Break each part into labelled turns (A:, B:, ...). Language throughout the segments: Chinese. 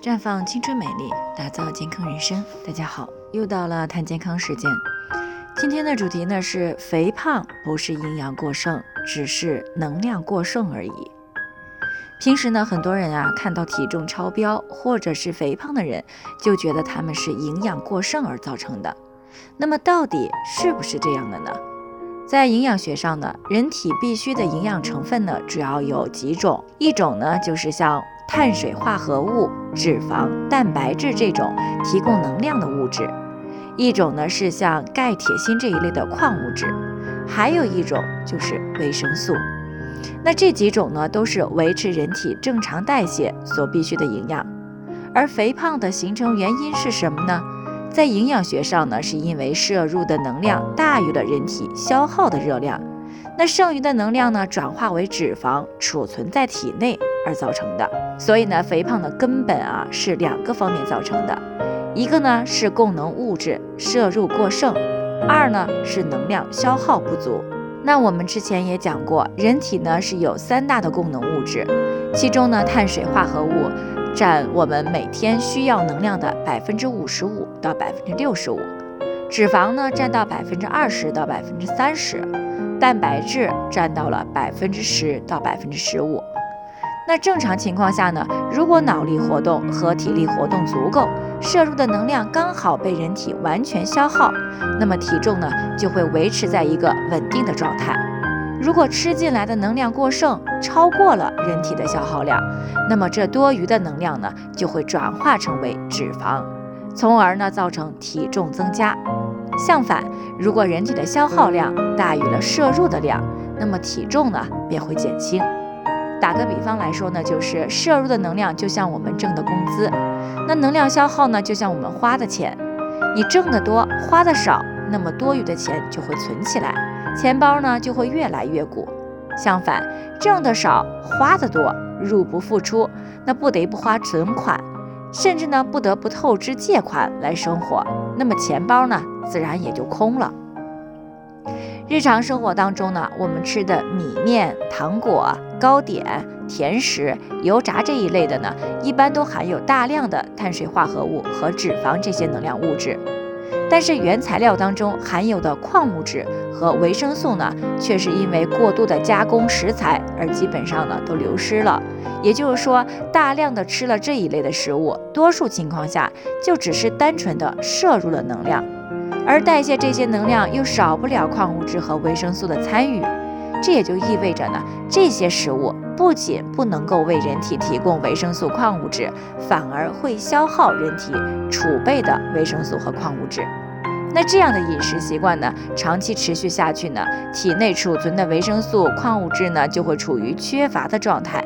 A: 绽放青春美丽，打造健康人生。大家好，又到了谈健康时间。今天的主题呢是肥胖不是营养过剩，只是能量过剩而已。平时呢，很多人啊看到体重超标或者是肥胖的人，就觉得他们是营养过剩而造成的。那么到底是不是这样的呢？在营养学上呢，人体必需的营养成分呢主要有几种，一种呢就是像碳水化合物、脂肪、蛋白质这种提供能量的物质，一种呢是像钙、铁、锌这一类的矿物质，还有一种就是维生素。那这几种呢都是维持人体正常代谢所必需的营养。而肥胖的形成原因是什么呢？在营养学上呢，是因为摄入的能量大于了人体消耗的热量，那剩余的能量呢，转化为脂肪储存在体内而造成的。所以呢，肥胖的根本啊是两个方面造成的，一个呢是供能物质摄入过剩，二呢是能量消耗不足。那我们之前也讲过，人体呢是有三大的供能物质，其中呢碳水化合物。占我们每天需要能量的百分之五十五到百分之六十五，脂肪呢占到百分之二十到百分之三十，蛋白质占到了百分之十到百分之十五。那正常情况下呢，如果脑力活动和体力活动足够，摄入的能量刚好被人体完全消耗，那么体重呢就会维持在一个稳定的状态。如果吃进来的能量过剩，超过了人体的消耗量，那么这多余的能量呢，就会转化成为脂肪，从而呢造成体重增加。相反，如果人体的消耗量大于了摄入的量，那么体重呢便会减轻。打个比方来说呢，就是摄入的能量就像我们挣的工资，那能量消耗呢就像我们花的钱，你挣得多，花的少，那么多余的钱就会存起来。钱包呢就会越来越鼓，相反，挣的少，花的多，入不敷出，那不得不花存款，甚至呢不得不透支借款来生活，那么钱包呢自然也就空了。日常生活当中呢，我们吃的米面、糖果、糕点、甜食、油炸这一类的呢，一般都含有大量的碳水化合物和脂肪这些能量物质。但是原材料当中含有的矿物质和维生素呢，却是因为过度的加工食材而基本上呢都流失了。也就是说，大量的吃了这一类的食物，多数情况下就只是单纯的摄入了能量，而代谢这些能量又少不了矿物质和维生素的参与。这也就意味着呢，这些食物不仅不能够为人体提供维生素、矿物质，反而会消耗人体储备的维生素和矿物质。那这样的饮食习惯呢，长期持续下去呢，体内储存的维生素、矿物质呢，就会处于缺乏的状态。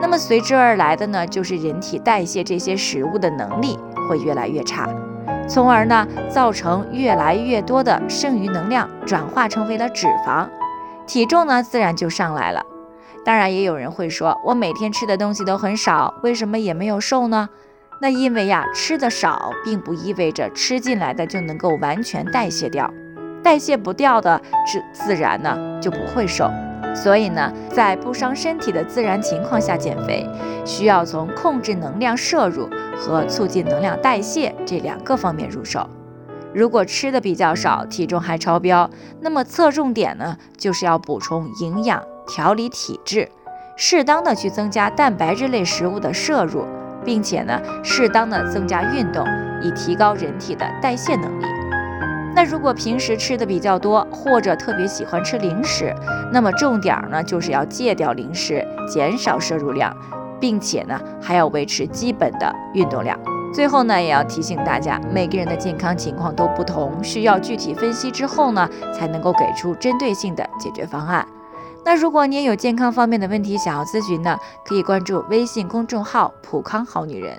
A: 那么随之而来的呢，就是人体代谢这些食物的能力会越来越差，从而呢，造成越来越多的剩余能量转化成为了脂肪。体重呢，自然就上来了。当然，也有人会说，我每天吃的东西都很少，为什么也没有瘦呢？那因为呀，吃的少，并不意味着吃进来的就能够完全代谢掉，代谢不掉的，自自然呢就不会瘦。所以呢，在不伤身体的自然情况下减肥，需要从控制能量摄入和促进能量代谢这两个方面入手。如果吃的比较少，体重还超标，那么侧重点呢，就是要补充营养、调理体质，适当的去增加蛋白质类食物的摄入，并且呢，适当的增加运动，以提高人体的代谢能力。那如果平时吃的比较多，或者特别喜欢吃零食，那么重点呢，就是要戒掉零食，减少摄入量，并且呢，还要维持基本的运动量。最后呢，也要提醒大家，每个人的健康情况都不同，需要具体分析之后呢，才能够给出针对性的解决方案。那如果你也有健康方面的问题想要咨询呢，可以关注微信公众号“普康好女人”，